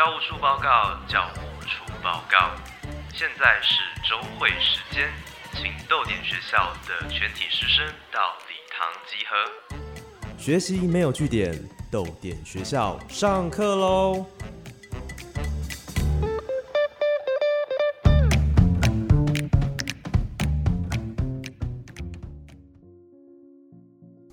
教务处报告，教务处报告。现在是周会时间，请逗点学校的全体师生到礼堂集合。学习没有据点，逗点学校上课喽！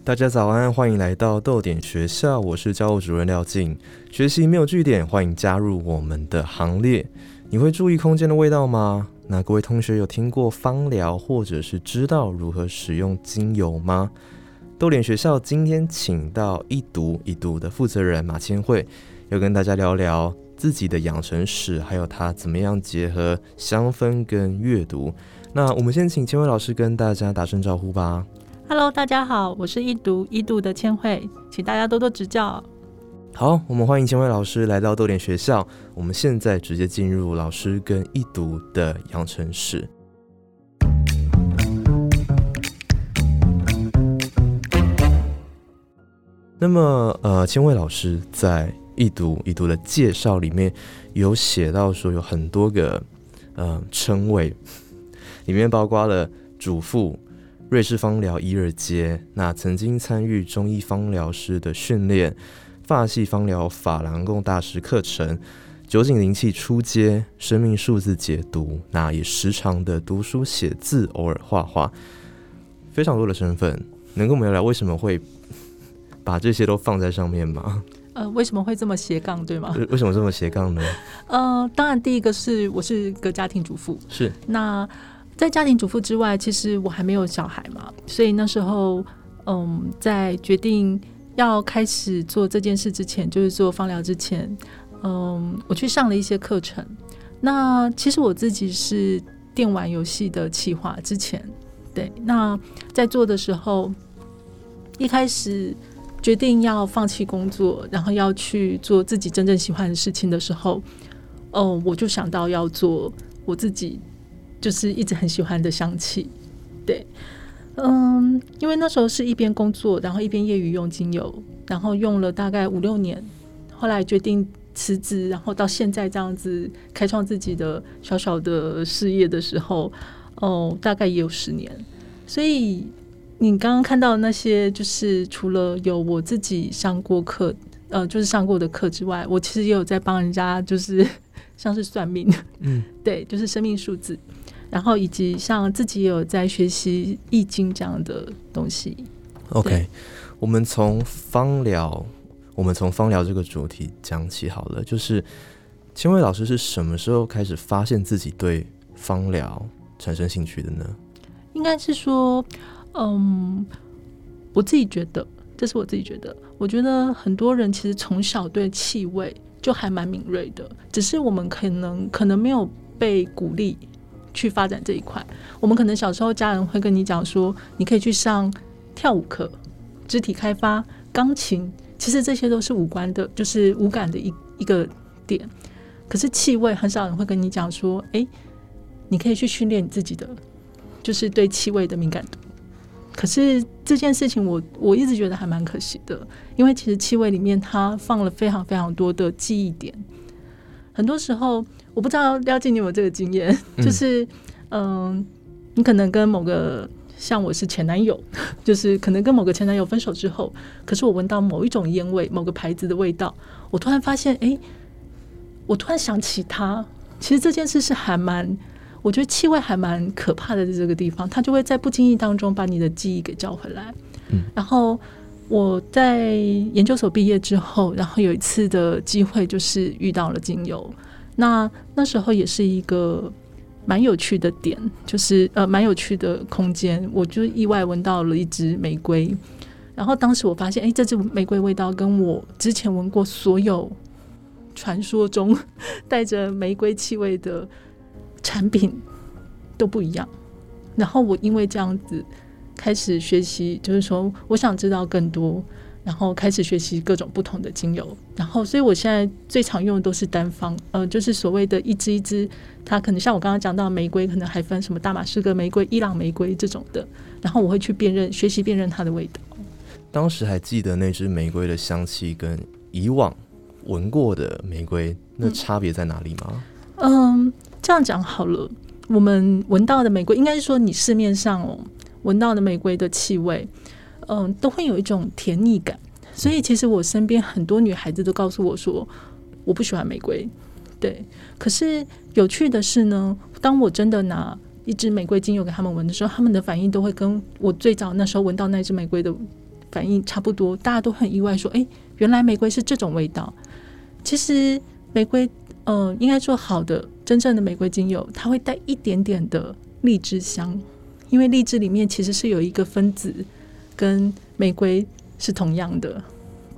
大家早安，欢迎来到豆点学校，我是教务主任廖静。学习没有据点，欢迎加入我们的行列。你会注意空间的味道吗？那各位同学有听过芳疗，或者是知道如何使用精油吗？豆点学校今天请到一读一读的负责人马千惠，要跟大家聊聊自己的养成史，还有他怎么样结合香氛跟阅读。那我们先请千惠老师跟大家打声招呼吧。Hello，大家好，我是一读一读的千惠，请大家多多指教。好，我们欢迎千惠老师来到豆点学校。我们现在直接进入老师跟一读的养成史。那么，呃，千惠老师在一读一读的介绍里面有写到说，有很多个呃称谓，里面包括了主妇。瑞士芳疗伊尔街，那曾经参与中医芳疗师的训练，法系芳疗法兰贡大师课程，酒井灵气出街，生命数字解读，那也时常的读书写字，偶尔画画，非常多的身份，能跟我们聊聊为什么会把这些都放在上面吗？呃，为什么会这么斜杠，对吗？为什么这么斜杠呢？呃，当然，第一个是我是个家庭主妇，是那。在家庭主妇之外，其实我还没有小孩嘛，所以那时候，嗯，在决定要开始做这件事之前，就是做放疗之前，嗯，我去上了一些课程。那其实我自己是电玩游戏的企划，之前对。那在做的时候，一开始决定要放弃工作，然后要去做自己真正喜欢的事情的时候，哦，我就想到要做我自己。就是一直很喜欢的香气，对，嗯，因为那时候是一边工作，然后一边业余用精油，然后用了大概五六年，后来决定辞职，然后到现在这样子开创自己的小小的事业的时候，哦，大概也有十年。所以你刚刚看到那些，就是除了有我自己上过课，呃，就是上过的课之外，我其实也有在帮人家，就是像是算命，嗯，对，就是生命数字。然后以及像自己有在学习易经这样的东西。OK，我们从芳疗，我们从芳疗这个主题讲起好了。就是千惠老师是什么时候开始发现自己对芳疗产生兴趣的呢？应该是说，嗯，我自己觉得，这是我自己觉得。我觉得很多人其实从小对气味就还蛮敏锐的，只是我们可能可能没有被鼓励。去发展这一块，我们可能小时候家人会跟你讲说，你可以去上跳舞课、肢体开发、钢琴，其实这些都是五官的，就是五感的一一个点。可是气味很少人会跟你讲说，哎，你可以去训练你自己的，就是对气味的敏感度。可是这件事情，我我一直觉得还蛮可惜的，因为其实气味里面它放了非常非常多的记忆点，很多时候。我不知道廖静你有没有这个经验，就是嗯，你可能跟某个像我是前男友，就是可能跟某个前男友分手之后，可是我闻到某一种烟味，某个牌子的味道，我突然发现，哎，我突然想起他。其实这件事是还蛮，我觉得气味还蛮可怕的，在这个地方，它就会在不经意当中把你的记忆给叫回来。嗯，然后我在研究所毕业之后，然后有一次的机会，就是遇到了精油。那那时候也是一个蛮有趣的点，就是呃蛮有趣的空间，我就意外闻到了一支玫瑰，然后当时我发现，哎，这支玫瑰味道跟我之前闻过所有传说中 带着玫瑰气味的产品都不一样，然后我因为这样子开始学习，就是说我想知道更多。然后开始学习各种不同的精油，然后所以我现在最常用的都是单方，呃，就是所谓的一支一支，它可能像我刚刚讲到玫瑰，可能还分什么大马士革玫瑰、伊朗玫瑰这种的，然后我会去辨认，学习辨认它的味道。当时还记得那支玫瑰的香气跟以往闻过的玫瑰，那差别在哪里吗？嗯，这样讲好了，我们闻到的玫瑰，应该是说你市面上哦闻到的玫瑰的气味，嗯，都会有一种甜腻感。所以其实我身边很多女孩子都告诉我说，我不喜欢玫瑰。对，可是有趣的是呢，当我真的拿一支玫瑰精油给他们闻的时候，他们的反应都会跟我最早那时候闻到那支玫瑰的反应差不多。大家都很意外，说：“诶，原来玫瑰是这种味道。”其实玫瑰，呃，应该说好的真正的玫瑰精油，它会带一点点的荔枝香，因为荔枝里面其实是有一个分子跟玫瑰是同样的，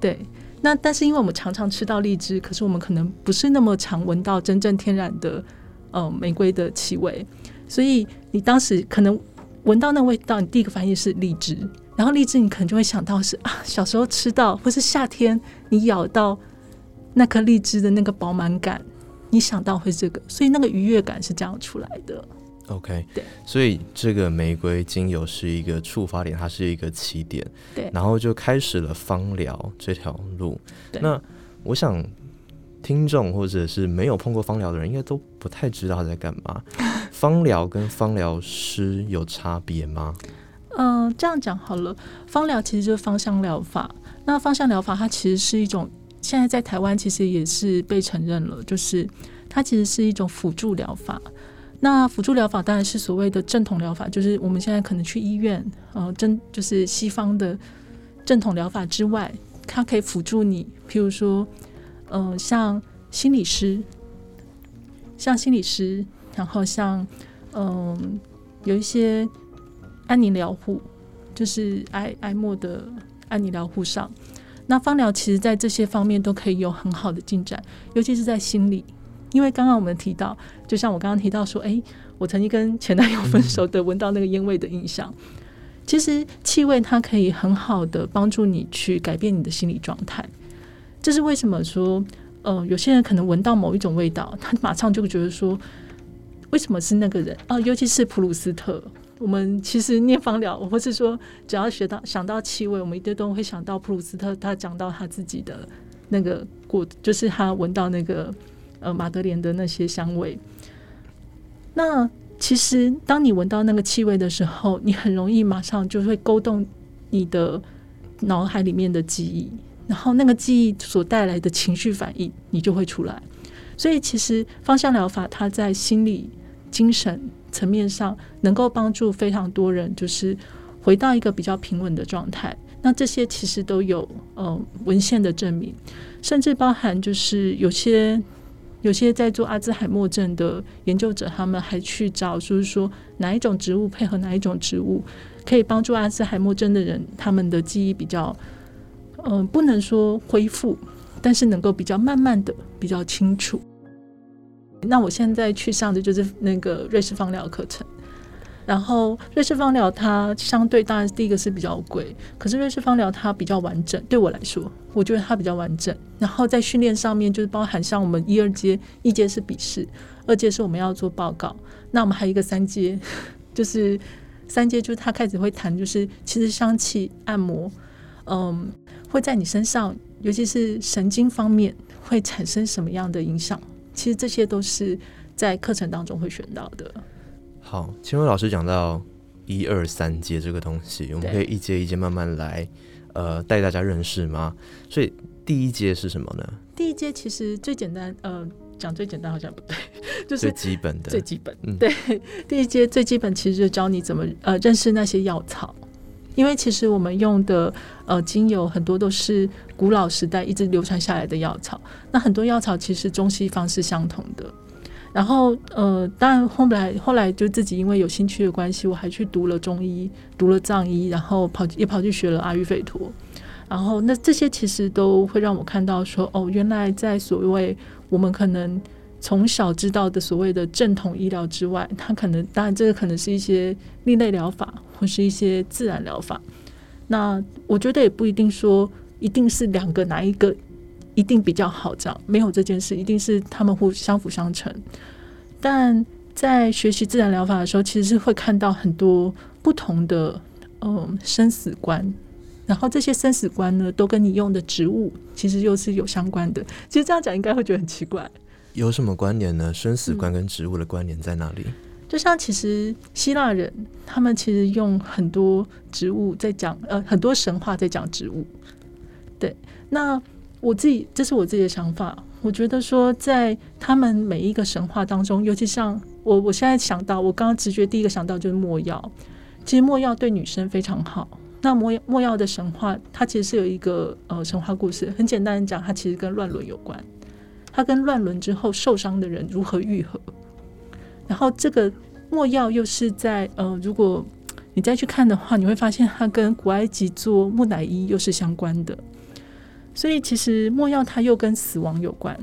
对。那但是因为我们常常吃到荔枝，可是我们可能不是那么常闻到真正天然的呃玫瑰的气味，所以你当时可能闻到那味道，你第一个反应是荔枝，然后荔枝你可能就会想到是啊小时候吃到，或是夏天你咬到那颗荔枝的那个饱满感，你想到会这个，所以那个愉悦感是这样出来的。OK，对，所以这个玫瑰精油是一个触发点，它是一个起点，对，然后就开始了芳疗这条路。对那我想听众或者是没有碰过芳疗的人，应该都不太知道在干嘛。芳疗跟芳疗师有差别吗？嗯、这样讲好了，芳疗其实就是芳香疗法。那芳香疗法它其实是一种，现在在台湾其实也是被承认了，就是它其实是一种辅助疗法。那辅助疗法当然是所谓的正统疗法，就是我们现在可能去医院，呃，正就是西方的正统疗法之外，它可以辅助你，譬如说，呃，像心理师，像心理师，然后像嗯、有一些安宁疗护，就是哀哀莫的安宁疗护上。那芳疗其实在这些方面都可以有很好的进展，尤其是在心理。因为刚刚我们提到，就像我刚刚提到说，诶，我曾经跟前男友分手的，闻到那个烟味的印象。其实气味它可以很好的帮助你去改变你的心理状态。这是为什么说，呃，有些人可能闻到某一种味道，他马上就觉得说，为什么是那个人啊？尤其是普鲁斯特，我们其实念芳疗，或是说只要学到想到气味，我们一定都会想到普鲁斯特。他讲到他自己的那个过，就是他闻到那个呃马德莲的那些香味。那其实当你闻到那个气味的时候，你很容易马上就会勾动你的脑海里面的记忆，然后那个记忆所带来的情绪反应，你就会出来。所以其实芳香疗法它在心理、精神层面上能够帮助非常多人，就是回到一个比较平稳的状态。那这些其实都有呃文献的证明，甚至包含就是有些有些在做阿兹海默症的研究者，他们还去找，就是说哪一种植物配合哪一种植物，可以帮助阿兹海默症的人他们的记忆比较，嗯、不能说恢复，但是能够比较慢慢的比较清楚。那我现在去上的就是那个瑞士芳疗课程，然后瑞士芳疗它相对当然第一个是比较贵，可是瑞士芳疗它比较完整，对我来说，我觉得它比较完整。然后在训练上面就是包含像我们一二阶，一阶是笔试，二阶是我们要做报告，那我们还有一个三阶，就是三阶就是他开始会谈，就是其实香气按摩，嗯，会在你身上，尤其是神经方面会产生什么样的影响？其实这些都是在课程当中会选到的。好，千惠老师讲到一二三阶这个东西，我们可以一阶一阶慢慢来，呃，带大家认识吗？所以第一阶是什么呢？第一阶其实最简单，呃，讲最简单好像不对，就是最基本的最，基本。嗯对，第一阶最基本其实就教你怎么呃认识那些药草，因为其实我们用的呃精油很多都是古老时代一直流传下来的药草，那很多药草其实中西方是相同的。然后呃，当然后来后来就自己因为有兴趣的关系，我还去读了中医，读了藏医，然后跑也跑去学了阿育吠陀。然后那这些其实都会让我看到说，哦，原来在所谓我们可能从小知道的所谓的正统医疗之外，它可能当然这个可能是一些另类疗法，或是一些自然疗法。那我觉得也不一定说一定是两个哪一个一定比较好，这样没有这件事，一定是他们互相辅相成。但在学习自然疗法的时候，其实是会看到很多不同的嗯生死观，然后这些生死观呢，都跟你用的植物其实又是有相关的。其实这样讲应该会觉得很奇怪。有什么关联呢？生死观跟植物的关联在哪里？就像其实希腊人他们其实用很多植物在讲，呃，很多神话在讲植物。对，那我自己这是我自己的想法。我觉得说，在他们每一个神话当中，尤其像我，我现在想到，我刚刚直觉第一个想到就是墨药。其实墨药对女生非常好。那墨墨药的神话，它其实是有一个呃神话故事，很简单的讲，它其实跟乱伦有关。它跟乱伦之后受伤的人如何愈合？然后这个墨药又是在呃，如果你再去看的话，你会发现它跟古埃及做木乃伊又是相关的。所以其实墨药它又跟死亡有关。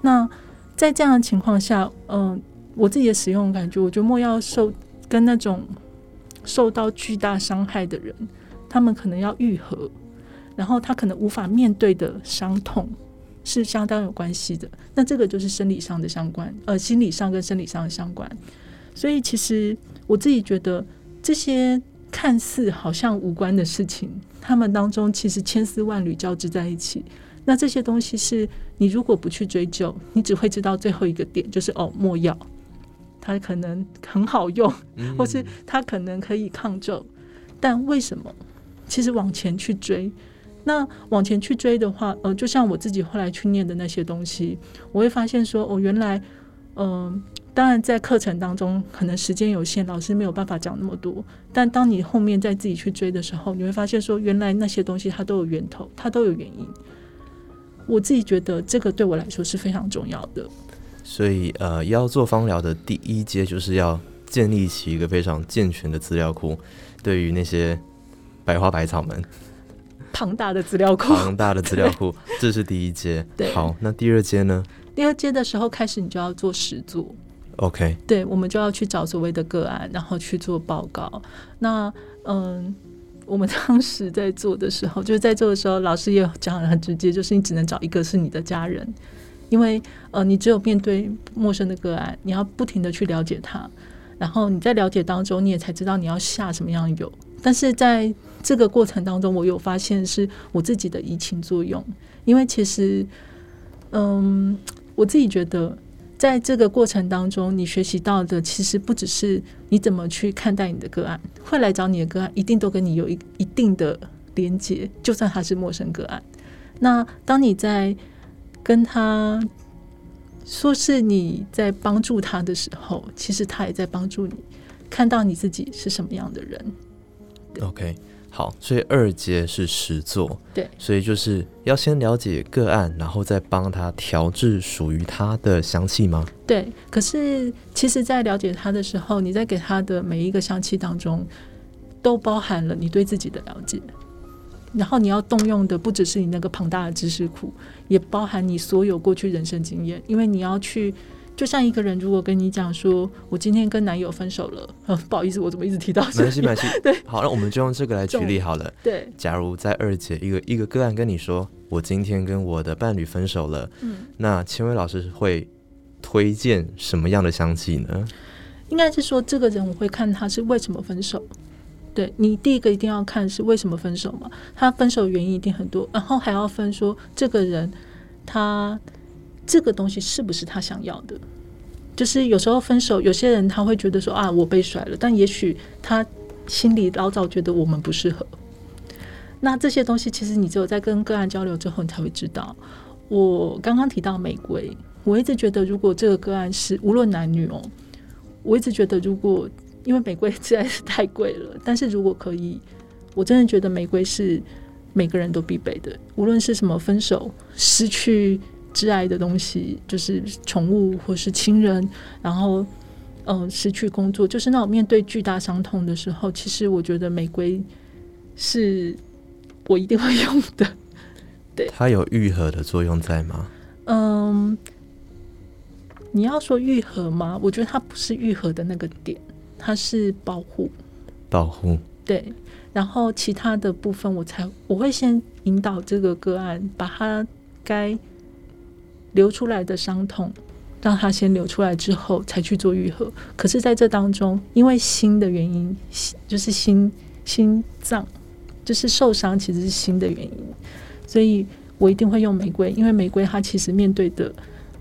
那在这样的情况下，嗯，我自己的使用感觉，我觉得墨药受跟那种受到巨大伤害的人，他们可能要愈合，然后他可能无法面对的伤痛是相当有关系的。那这个就是生理上的相关，呃，心理上跟生理上的相关。所以其实我自己觉得这些看似好像无关的事情。他们当中其实千丝万缕交织在一起，那这些东西是你如果不去追究，你只会知道最后一个点，就是哦，墨药它可能很好用，或是它可能可以抗皱，但为什么？其实往前去追，那往前去追的话，呃，就像我自己后来去念的那些东西，我会发现说，哦，原来，嗯。当然，在课程当中，可能时间有限，老师没有办法讲那么多。但当你后面再自己去追的时候，你会发现说，原来那些东西它都有源头，它都有原因。我自己觉得这个对我来说是非常重要的。所以，呃，要做芳疗的第一阶，就是要建立起一个非常健全的资料库，对于那些百花百草们，庞大的资料库，庞大的资料库，这是第一阶。好，那第二阶呢？第二阶的时候开始，你就要做实做。OK，对，我们就要去找所谓的个案，然后去做报告。那嗯，我们当时在做的时候，就是在做的时候，老师也讲的很直接，就是你只能找一个是你的家人，因为呃，你只有面对陌生的个案，你要不停的去了解他，然后你在了解当中，你也才知道你要下什么样的油。但是在这个过程当中，我有发现是我自己的移情作用，因为其实嗯，我自己觉得。在这个过程当中，你学习到的其实不只是你怎么去看待你的个案，会来找你的个案，一定都跟你有一一定的连接，就算他是陌生个案。那当你在跟他说是你在帮助他的时候，其实他也在帮助你，看到你自己是什么样的人。OK。好，所以二阶是实做，对，所以就是要先了解个案，然后再帮他调制属于他的香气吗？对，可是其实，在了解他的时候，你在给他的每一个香气当中，都包含了你对自己的了解，然后你要动用的不只是你那个庞大的知识库，也包含你所有过去人生经验，因为你要去。就像一个人，如果跟你讲说，我今天跟男友分手了，呃，不好意思，我怎么一直提到？没关系，没关系。对，好，那我们就用这个来举例好了。对，假如在二姐一个一个个案跟你说，我今天跟我的伴侣分手了，嗯，那千威老师会推荐什么样的香气呢？应该是说，这个人我会看他是为什么分手。对你第一个一定要看是为什么分手嘛？他分手原因一定很多，然后还要分说这个人他。这个东西是不是他想要的？就是有时候分手，有些人他会觉得说啊，我被甩了，但也许他心里老早觉得我们不适合。那这些东西其实你只有在跟个案交流之后，你才会知道。我刚刚提到玫瑰，我一直觉得如果这个个案是无论男女哦，我一直觉得如果因为玫瑰实在是太贵了，但是如果可以，我真的觉得玫瑰是每个人都必备的，无论是什么分手失去。挚爱的东西就是宠物或是亲人，然后嗯失去工作，就是那种面对巨大伤痛的时候，其实我觉得玫瑰是我一定会用的。对，它有愈合的作用在吗？嗯，你要说愈合吗？我觉得它不是愈合的那个点，它是保护。保护。对，然后其他的部分，我才我会先引导这个个案，把它该。流出来的伤痛，让它先流出来之后，才去做愈合。可是，在这当中，因为心的原因，就是心心脏，就是受伤其实是心的原因，所以我一定会用玫瑰，因为玫瑰它其实面对的，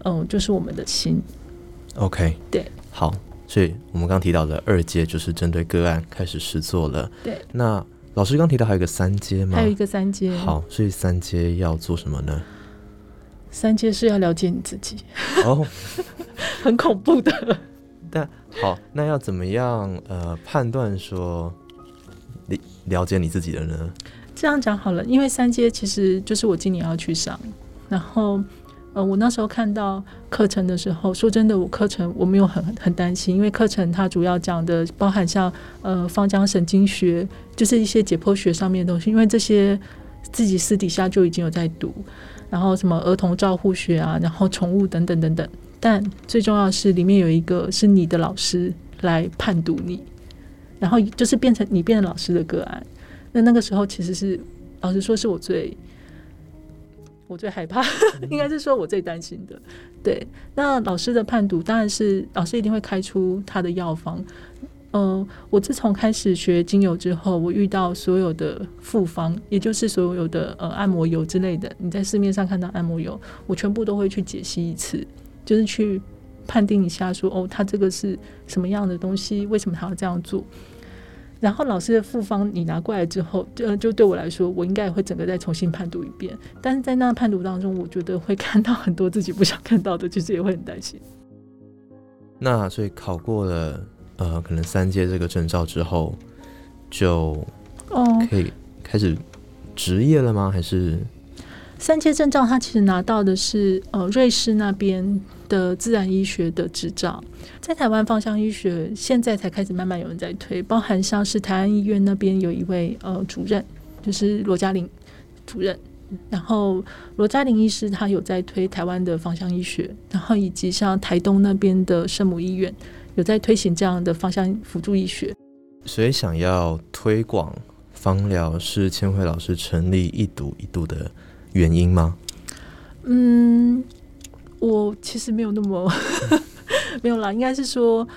嗯，就是我们的心。OK，对，好，所以我们刚提到的二阶就是针对个案开始实做了。对，那老师刚提到还有一个三阶吗？还有一个三阶，好，所以三阶要做什么呢？三阶是要了解你自己，哦，很恐怖的。但好，那要怎么样呃判断说你了解你自己的呢？这样讲好了，因为三阶其实就是我今年要去上，然后呃，我那时候看到课程的时候，说真的，我课程我没有很很担心，因为课程它主要讲的包含像呃方江神经学，就是一些解剖学上面的东西，因为这些自己私底下就已经有在读，然后什么儿童照护学啊，然后宠物等等等等，但最重要的是里面有一个是你的老师来判读你，然后就是变成你变成老师的个案。那那个时候其实是，老实说，是我最我最害怕，应该是说我最担心的。对，那老师的判读当然是老师一定会开出他的药方。嗯、我自从开始学精油之后，我遇到所有的复方，也就是所有的呃按摩油之类的，你在市面上看到按摩油，我全部都会去解析一次，就是去判定一下说，哦，它这个是什么样的东西，为什么他要这样做。然后老师的复方你拿过来之后，就就对我来说，我应该也会整个再重新判读一遍。但是在那判读当中，我觉得会看到很多自己不想看到的，其实也会很担心。那所以考过了呃可能三阶这个证照之后，就哦，可以开始职业了吗？还是三阶证照他其实拿到的是呃瑞士那边的自然医学的执照，在台湾芳香医学现在才开始慢慢有人在推，包含像是台安医院那边有一位呃主任，就是罗嘉玲主任。然后罗嘉玲医师他有在推台湾的芳香医学，然后以及像台东那边的圣母医院有在推行这样的方向辅助医学。所以想要推广芳疗是千惠老师成立一读一读的原因吗？嗯，我其实没有那么 没有啦，应该是说，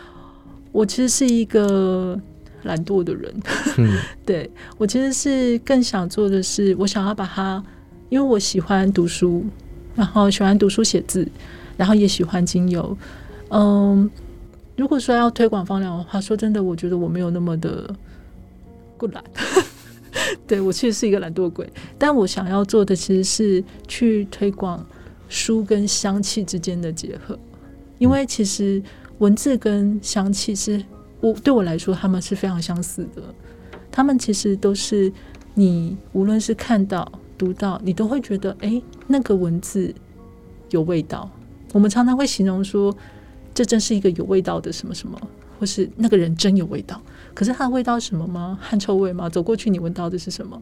我其实是一个懒惰的人。嗯 对我其实是更想做的是，我想要把它，因为我喜欢读书，然后喜欢读书写字，然后也喜欢精油。嗯，如果说要推广芳疗的话，说真的，我觉得我没有那么的不懒。对我其实是一个懒惰鬼，但我想要做的其实是去推广书跟香气之间的结合，因为其实文字跟香气是我对我来说，他们是非常相似的。他们其实都是你无论是看到、读到，你都会觉得，哎，那个文字有味道。我们常常会形容说，这真是一个有味道的什么什么，或是那个人真有味道。可是他的味道是什么吗？汗臭味吗？走过去你闻到的是什么？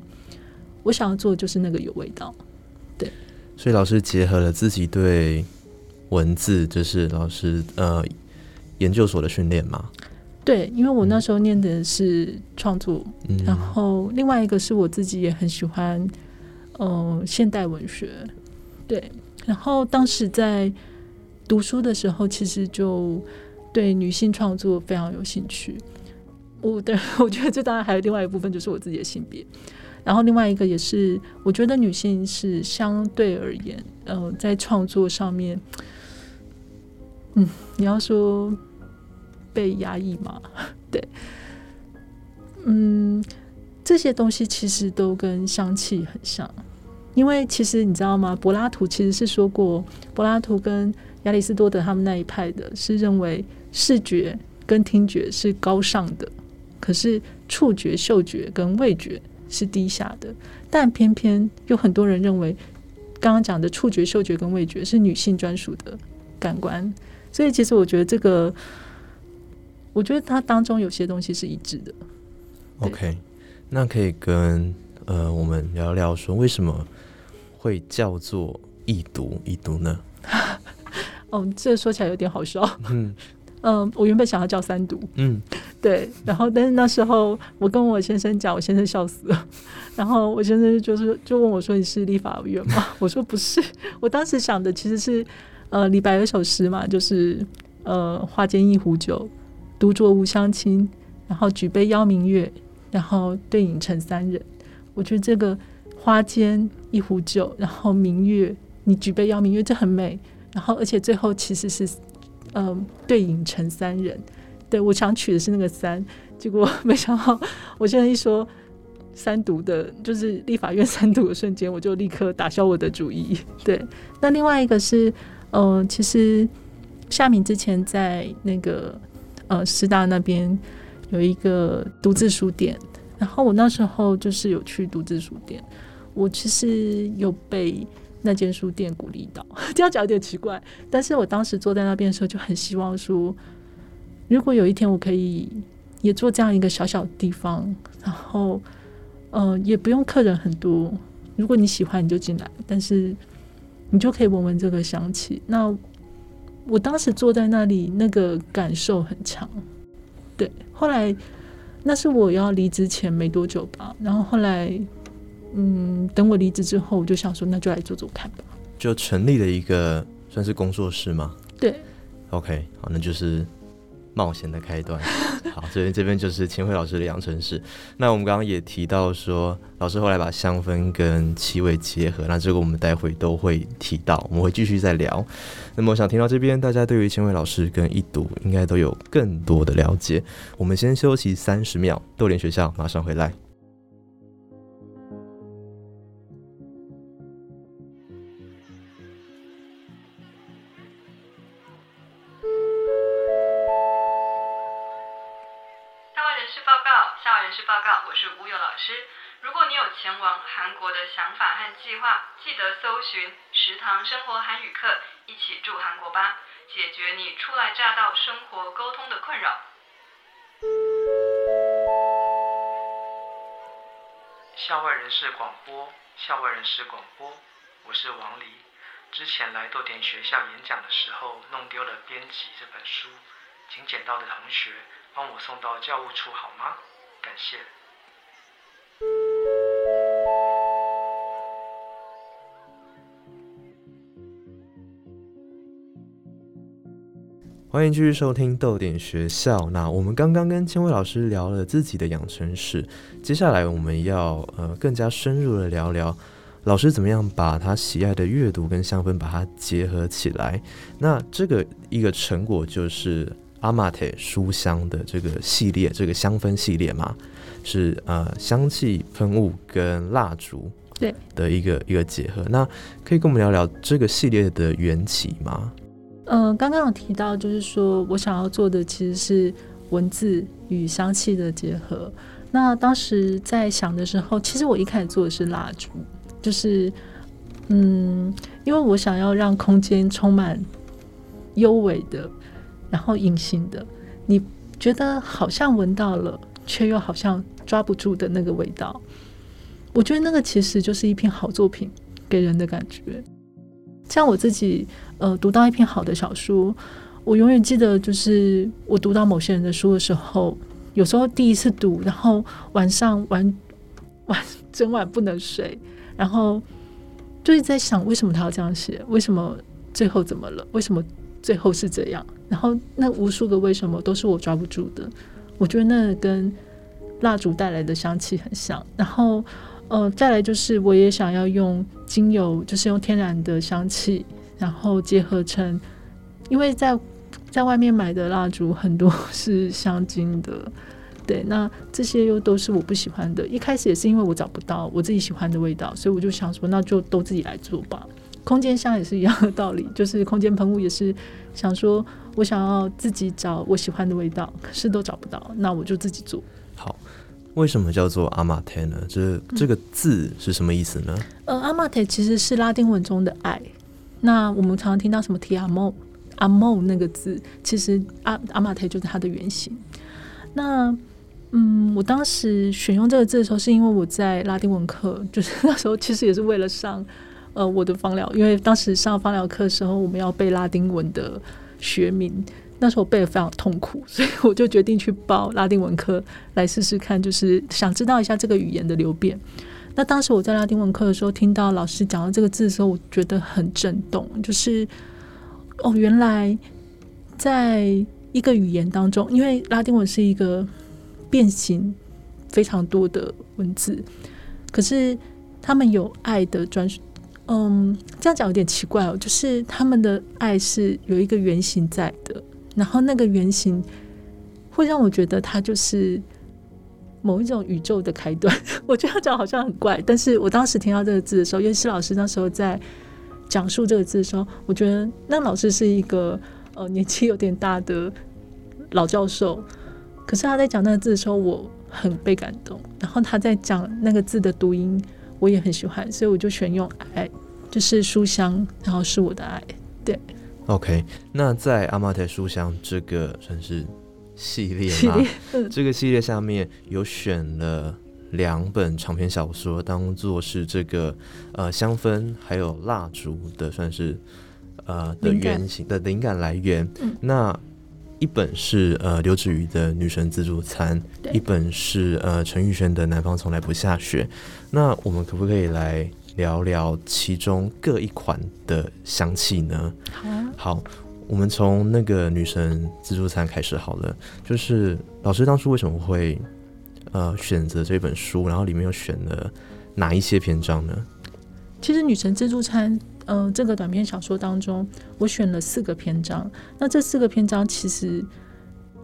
我想要做的就是那个有味道。对所以老师结合了自己对文字，就是老师呃研究所的训练嘛，对，因为我那时候念的是创作，嗯，然后另外一个是我自己也很喜欢，呃，现代文学，对。然后当时在读书的时候，其实就对女性创作非常有兴趣。我的 我觉得这当然还有另外一部分，就是我自己的性别。然后另外一个也是，我觉得女性是相对而言，呃，在创作上面，嗯，你要说被压抑嘛，对，嗯，这些东西其实都跟香气很像，因为其实你知道吗？柏拉图其实是说过，柏拉图跟亚里士多德他们那一派的是认为视觉跟听觉是高尚的，可是触觉、嗅觉跟味觉是低下的，但偏偏有很多人认为，刚刚讲的触觉、嗅觉跟味觉是女性专属的感官，所以其实我觉得这个，我觉得它当中有些东西是一致的。OK，那可以跟呃我们聊聊说为什么会叫做易读易读呢？哦，这说起来有点好笑。嗯 嗯，我原本想要叫三读，嗯，对，然后但是那时候我跟我先生讲，我先生笑死了。然后我先生就是就问我说：“你是立法委员吗？” 我说：“不是。”我当时想的其实是呃李白有首诗嘛，就是呃花间一壶酒，独酌无相亲，然后举杯邀明月，然后对影成三人。我觉得这个花间一壶酒，然后明月，你举杯邀明月，这很美。然后，而且最后其实是，嗯，对影成三人。对我想取的是那个三，结果没想到，我现在一说三读的，就是立法院三读的瞬间，我就立刻打消我的主意。对，那另外一个是，嗯，其实夏敏之前在那个呃师大那边有一个独自书店，然后我那时候就是有去独自书店，我其实有被那间书店鼓励到，这样讲有点奇怪，但是我当时坐在那边的时候就很希望说。如果有一天我可以也做这样一个小小的地方，然后，呃，也不用客人很多。如果你喜欢，你就进来，但是你就可以闻闻这个香气。那我当时坐在那里，那个感受很强。对，后来那是我要离职前没多久吧。然后后来，嗯，等我离职之后，我就想说，那就来做做看吧。就成立了一个算是工作室吗？对。OK，好，那就是。冒险的开端，好，这边这边就是千惠老师的养成室。那我们刚刚也提到说，老师后来把香氛跟气味结合，那这个我们待会都会提到，我们会继续再聊。那么我想听到这边，大家对于千惠老师跟一读应该都有更多的了解。我们先休息三十秒，豆联学校马上回来。人事报告，我是吴友老师。如果你有前往韩国的想法和计划，记得搜寻食堂生活韩语课，一起住韩国吧，解决你初来乍到生活沟通的困扰。校外人士广播，校外人士广播，我是王黎。之前来豆点学校演讲的时候，弄丢了编辑这本书，请捡到的同学帮我送到教务处好吗？感谢。欢迎继续收听豆点学校。那我们刚刚跟千惠老师聊了自己的养成史，接下来我们要呃更加深入的聊聊老师怎么样把他喜爱的阅读跟香氛把它结合起来。那这个一个成果就是阿玛特书香的这个系列，这个香氛系列嘛，是呃香气喷雾跟蜡烛对的一个一个结合。那可以跟我们聊聊这个系列的缘起吗？嗯，刚刚有提到，就是说我想要做的其实是文字与香气的结合。那当时在想的时候，其实我一开始做的是蜡烛，就是嗯，因为我想要让空间充满幽微的，然后隐形的，你觉得好像闻到了，却又好像抓不住的那个味道。我觉得那个其实就是一篇好作品给人的感觉。像我自己。呃，读到一篇好的小说，我永远记得，就是我读到某些人的书的时候，有时候第一次读，然后晚上晚晚整晚不能睡，然后就是在想，为什么他要这样写？为什么最后怎么了？为什么最后是这样？然后那无数个为什么都是我抓不住的。我觉得那跟蜡烛带来的香气很像。然后，呃，再来就是我也想要用精油，就是用天然的香气。然后结合成，因为在在外面买的蜡烛很多是香精的，对，那这些又都是我不喜欢的。一开始也是因为我找不到我自己喜欢的味道，所以我就想说，那就都自己来做吧。空间香也是一样的道理，就是空间喷雾也是想说我想要自己找我喜欢的味道，可是都找不到，那我就自己做。好，为什么叫做阿玛特呢？这这个字是什么意思呢？呃，阿玛特其实是拉丁文中的爱。那我们常常听到什么 “ti amo”、“amo” 那个字，其实阿阿玛特就是它的原型。那嗯，我当时选用这个字的时候，是因为我在拉丁文课，就是那时候其实也是为了上呃我的芳疗，因为当时上芳疗课的时候，我们要背拉丁文的学名，那时候我背的非常痛苦，所以我就决定去报拉丁文科来试试看，就是想知道一下这个语言的流变。那当时我在拉丁文课的时候，听到老师讲到这个字的时候，我觉得很震动。就是哦，原来在一个语言当中，因为拉丁文是一个变形非常多的文字，可是他们有爱的专属。嗯，这样讲有点奇怪哦，就是他们的爱是有一个原型在的，然后那个原型会让我觉得它就是某一种宇宙的开端。我觉得讲好像很怪，但是我当时听到这个字的时候，因为施老师那时候在讲述这个字的时候，我觉得那老师是一个呃年纪有点大的老教授，可是他在讲那个字的时候，我很被感动。然后他在讲那个字的读音。我也很喜欢，所以我就选用爱，就是书香，然后是我的爱。对，OK。那在阿玛特书香这个算是系列嘛？这个系列下面有选了两本长篇小说，当做是这个呃香氛还有蜡烛的算是呃的原型的灵感来源。那一本是呃刘子瑜的《女神自助餐》，一本是呃陈玉轩的《南方从来不下雪》。那我们可不可以来聊聊其中各一款的香气呢？好啊。好，我们从那个《女神自助餐》开始好了。就是老师当初为什么会呃选择这本书，然后里面又选了哪一些篇章呢？其实《女神自助餐》。嗯，这个短篇小说当中，我选了四个篇章。那这四个篇章其实，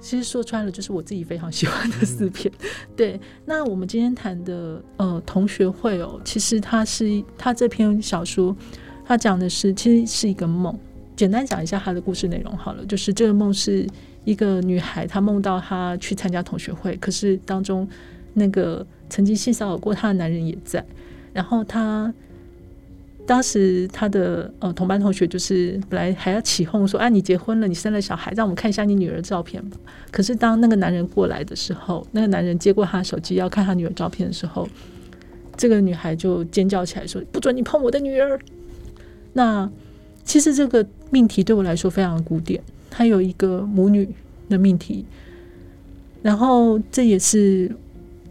其实说穿了就是我自己非常喜欢的四篇。对，那我们今天谈的呃同学会哦，其实它是它这篇小说，它讲的是其实是一个梦。简单讲一下它的故事内容好了，就是这个梦是一个女孩，她梦到她去参加同学会，可是当中那个曾经性骚扰过她的男人也在，然后她。当时他的呃同班同学就是本来还要起哄说：“啊，你结婚了，你生了小孩，让我们看一下你女儿照片。”可是当那个男人过来的时候，那个男人接过他手机要看他女儿照片的时候，这个女孩就尖叫起来说：“不准你碰我的女儿！”那其实这个命题对我来说非常古典，它有一个母女的命题。然后这也是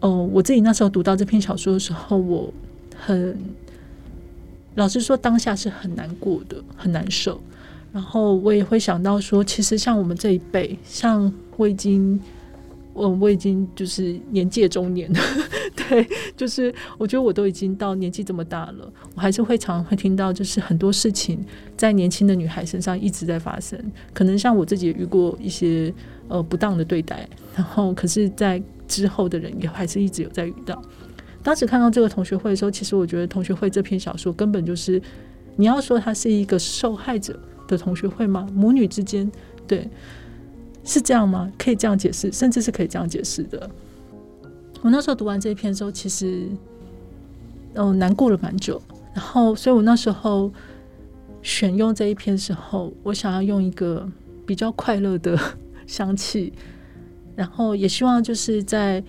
哦，我自己那时候读到这篇小说的时候，我很。老实说，当下是很难过的，很难受。然后我也会想到说，其实像我们这一辈，像我已经，我我已经就是年届中年了，对，就是我觉得我都已经到年纪这么大了，我还是会常常会听到，就是很多事情在年轻的女孩身上一直在发生。可能像我自己也遇过一些呃不当的对待，然后可是，在之后的人也还是一直有在遇到。当时看到这个同学会的时候，其实我觉得同学会这篇小说根本就是，你要说它是一个受害者的同学会吗？母女之间，对，是这样吗？可以这样解释，甚至是可以这样解释的。我那时候读完这一篇的时候，其实，嗯，难过了蛮久。然后，所以我那时候选用这一篇时候，我想要用一个比较快乐的 香气，然后也希望就是在。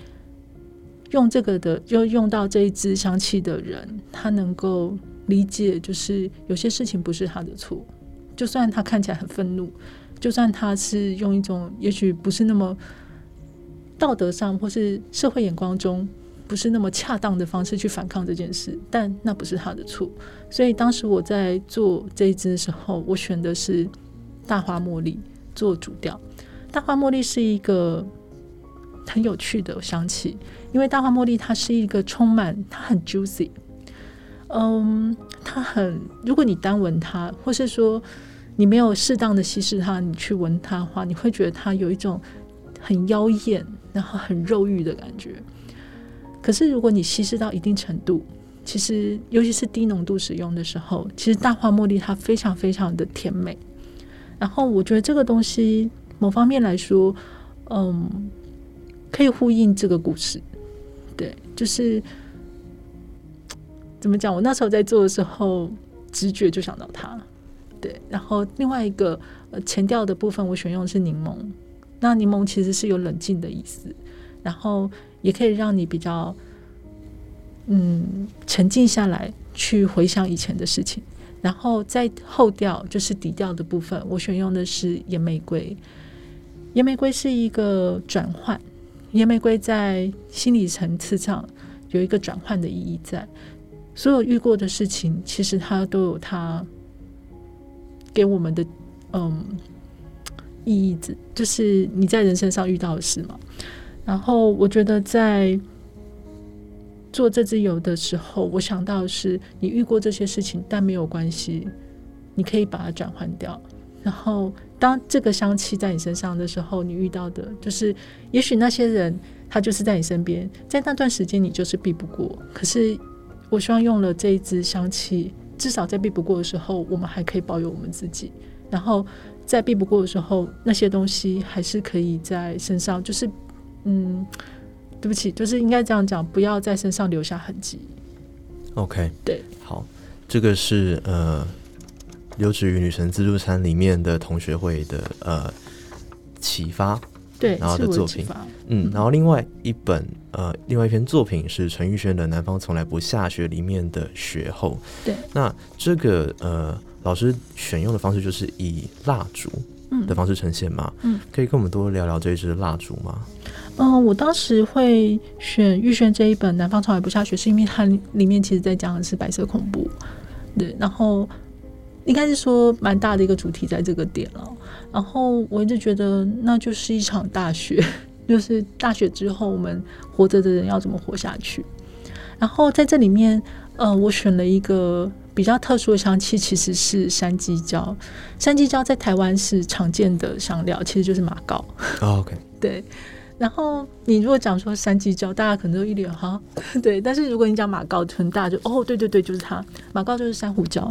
用这个的，就用到这一支香气的人，他能够理解，就是有些事情不是他的错，就算他看起来很愤怒，就算他是用一种也许不是那么道德上或是社会眼光中不是那么恰当的方式去反抗这件事，但那不是他的错。所以当时我在做这一支的时候，我选的是大花茉莉做主调。大花茉莉是一个很有趣的香气。因为大花茉莉它是一个充满，它很 juicy，嗯，它很，如果你单闻它，或是说你没有适当的稀释它，你去闻它的话，你会觉得它有一种很妖艳，然后很肉欲的感觉。可是如果你稀释到一定程度，其实尤其是低浓度使用的时候，其实大花茉莉它非常非常的甜美。然后我觉得这个东西某方面来说，嗯，可以呼应这个故事。对，就是怎么讲？我那时候在做的时候，直觉就想到它。对，然后另外一个呃前调的部分，我选用的是柠檬。那柠檬其实是有冷静的意思，然后也可以让你比较嗯沉静下来，去回想以前的事情。然后在后调就是底调的部分，我选用的是野玫瑰。野玫瑰是一个转换。野玫瑰在心理层次上有一个转换的意义，在所有遇过的事情，其实它都有它给我们的嗯意义，子就是你在人生上遇到的事嘛。然后我觉得在做这支油的时候，我想到的是你遇过这些事情，但没有关系，你可以把它转换掉。然后，当这个香气在你身上的时候，你遇到的就是，也许那些人他就是在你身边，在那段时间你就是避不过。可是，我希望用了这一支香气，至少在避不过的时候，我们还可以保有我们自己。然后，在避不过的时候，那些东西还是可以在身上，就是，嗯。对不起，就是应该这样讲，不要在身上留下痕迹。OK，对，好，这个是呃，留职于女神自助餐里面的同学会的呃启发，对，然后的作品，嗯，然后另外一本呃，另外一篇作品是陈玉轩的《南方从来不下雪》里面的雪后，对，那这个呃，老师选用的方式就是以蜡烛的方式呈现嘛，嗯，可以跟我们多聊聊这一支蜡烛吗？嗯，我当时会选玉轩这一本《南方从来不下雪》，是因为它里面其实在讲的是白色恐怖，对，然后应该是说蛮大的一个主题在这个点了。然后我一直觉得那就是一场大雪，就是大雪之后我们活着的人要怎么活下去。然后在这里面，呃，我选了一个比较特殊的香气，其实是山鸡椒。山鸡椒在台湾是常见的香料，其实就是马膏。OK，对。然后你如果讲说山鸡椒，大家可能都一脸哈，对。但是如果你讲马告，很大就哦，对对对，就是它。马膏就是珊瑚礁。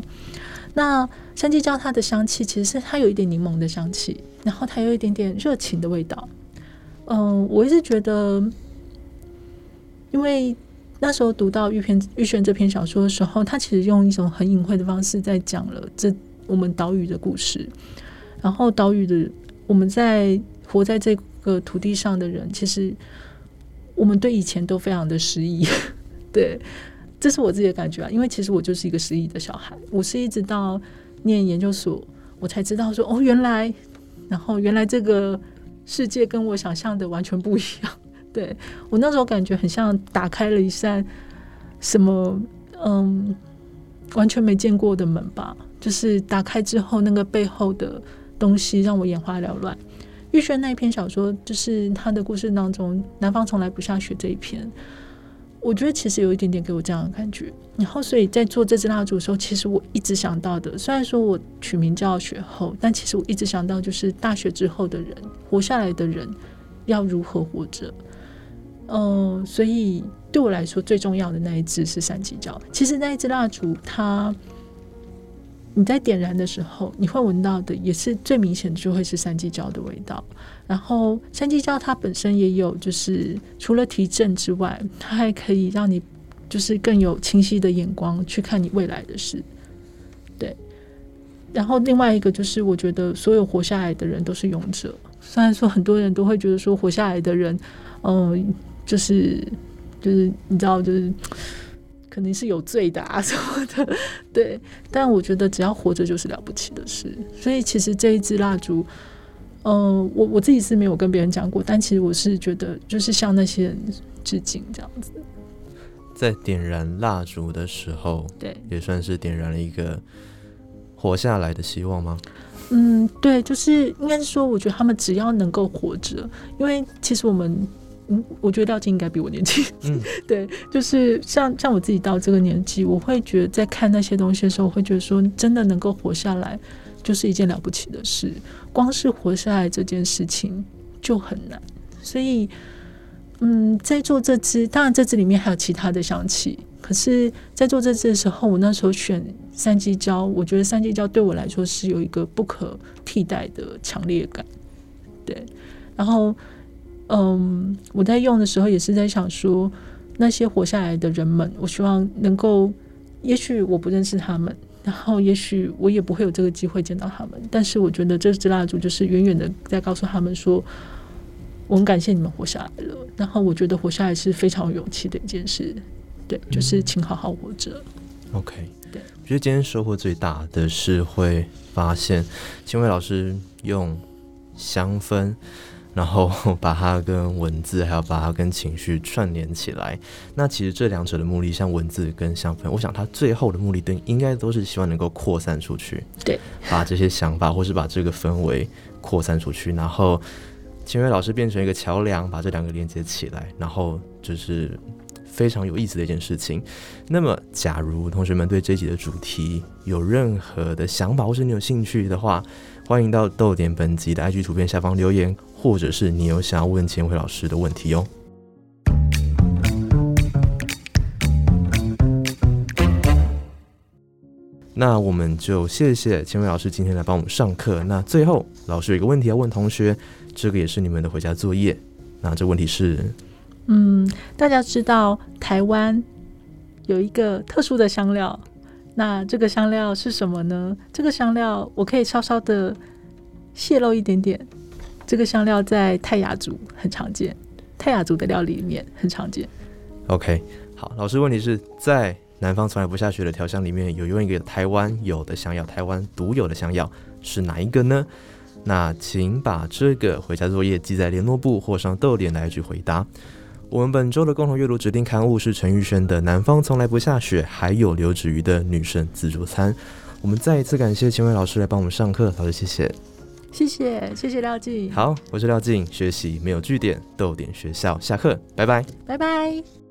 那山鸡椒它的香气其实是它有一点柠檬的香气，然后它有一点点热情的味道。嗯，我一直觉得，因为那时候读到玉篇玉轩这篇小说的时候，他其实用一种很隐晦的方式在讲了这我们岛屿的故事。然后岛屿的我们在活在这。个土地上的人，其实我们对以前都非常的失忆，对，这是我自己的感觉啊。因为其实我就是一个失忆的小孩，我是一直到念研究所，我才知道说，哦，原来，然后原来这个世界跟我想象的完全不一样。对我那时候感觉很像打开了一扇什么，嗯，完全没见过的门吧。就是打开之后，那个背后的东西让我眼花缭乱。玉轩那一篇小说，就是他的故事当中，《南方从来不下雪》这一篇，我觉得其实有一点点给我这样的感觉。然后，所以在做这支蜡烛的时候，其实我一直想到的，虽然说我取名叫雪后，但其实我一直想到就是大学之后的人，活下来的人要如何活着。嗯，所以对我来说最重要的那一支是三级胶。其实那一支蜡烛，它。你在点燃的时候，你会闻到的也是最明显的，就会是三鸡胶的味道。然后三鸡胶它本身也有，就是除了提振之外，它还可以让你就是更有清晰的眼光去看你未来的事。对。然后另外一个就是，我觉得所有活下来的人都是勇者。虽然说很多人都会觉得说活下来的人，嗯，就是就是你知道就是。肯定是有罪的啊什么的，对。但我觉得只要活着就是了不起的事。所以其实这一支蜡烛，嗯，我我自己是没有跟别人讲过，但其实我是觉得就是向那些人致敬这样子。在点燃蜡烛的时候，对，也算是点燃了一个活下来的希望吗？嗯，对，就是应该是说，我觉得他们只要能够活着，因为其实我们。嗯，我觉得廖静应该比我年轻。嗯，对，就是像像我自己到这个年纪，我会觉得在看那些东西的时候，我会觉得说，真的能够活下来，就是一件了不起的事。光是活下来这件事情就很难。所以，嗯，在做这支，当然这支里面还有其他的香气。可是，在做这支的时候，我那时候选三基胶，我觉得三基胶对我来说是有一个不可替代的强烈感。对，然后。嗯，我在用的时候也是在想说，那些活下来的人们，我希望能够，也许我不认识他们，然后也许我也不会有这个机会见到他们，但是我觉得这支蜡烛就是远远的在告诉他们说，我很感谢你们活下来了，然后我觉得活下来是非常有勇气的一件事，对，就是请好好活着。OK，对，我觉得今天收获最大的是会发现，青伟老师用香氛。然后 把它跟文字，还有把它跟情绪串联起来。那其实这两者的目的，像文字跟香氛，我想它最后的目的都应该都是希望能够扩散出去。对，把这些想法，或是把这个氛围扩散出去。然后，秦伟老师变成一个桥梁，把这两个连接起来，然后就是非常有意思的一件事情。那么，假如同学们对这集的主题有任何的想法，或是你有兴趣的话，欢迎到豆点本集的 IG 图片下方留言，或者是你有想要问千惠老师的问题哦。那我们就谢谢千惠老师今天来帮我们上课。那最后，老师有一个问题要问同学，这个也是你们的回家作业。那这问题是，嗯，大家知道台湾有一个特殊的香料，那这个香料是什么呢？这个香料我可以稍稍的泄露一点点，这个香料在泰雅族很常见，泰雅族的料理里面很常见。OK，好，老师问题是在南方从来不下雪的调香里面有用一个台湾有的香药，台湾独有的香药是哪一个呢？那请把这个回家作业记在联络簿或上豆点来一句回答。我们本周的共同阅读指定刊物是陈玉轩的《南方从来不下雪》，还有刘芷瑜的《女神自助餐》。我们再一次感谢秦伟老师来帮我们上课，老师谢谢。谢谢，谢谢廖静，好，我是廖静，学习没有据点，逗点学校下课，拜拜。拜拜。